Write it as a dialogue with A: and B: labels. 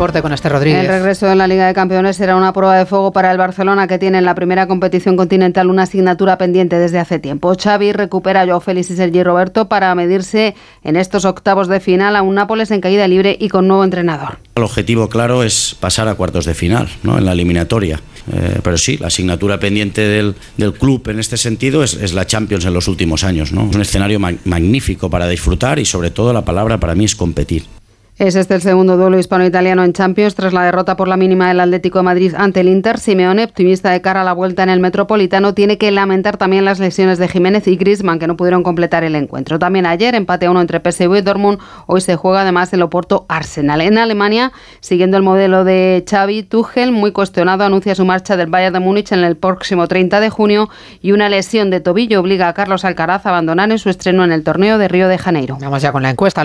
A: deporte con este Rodríguez.
B: El regreso en la Liga de Campeones será una prueba de fuego para el Barcelona que tiene en la primera competición continental una asignatura pendiente desde hace tiempo. Xavi recupera a Joao Félix y Sergi Roberto para medirse en estos octavos de final a un Nápoles en caída libre y con nuevo entrenador.
C: El objetivo claro es pasar a cuartos de final, ¿no? en la eliminatoria. Eh, pero sí, la asignatura pendiente del, del club en este sentido es, es, la Champions en los últimos años. ¿no? Es un escenario mag magnífico para disfrutar y sobre todo la palabra para mí es competir.
B: Es este el segundo duelo hispano-italiano en Champions tras la derrota por la mínima del Atlético de Madrid ante el Inter. Simeone, optimista de cara a la vuelta en el Metropolitano, tiene que lamentar también las lesiones de Jiménez y Griezmann que no pudieron completar el encuentro. También ayer empate a uno entre PSV y Dortmund. Hoy se juega además el Oporto Arsenal. En Alemania, siguiendo el modelo de Xavi, Tuchel, muy cuestionado, anuncia su marcha del Bayern de Múnich en el próximo 30 de junio y una lesión de tobillo obliga a Carlos Alcaraz a abandonar en su estreno en el torneo de Río de Janeiro.
A: Vamos ya con la encuesta.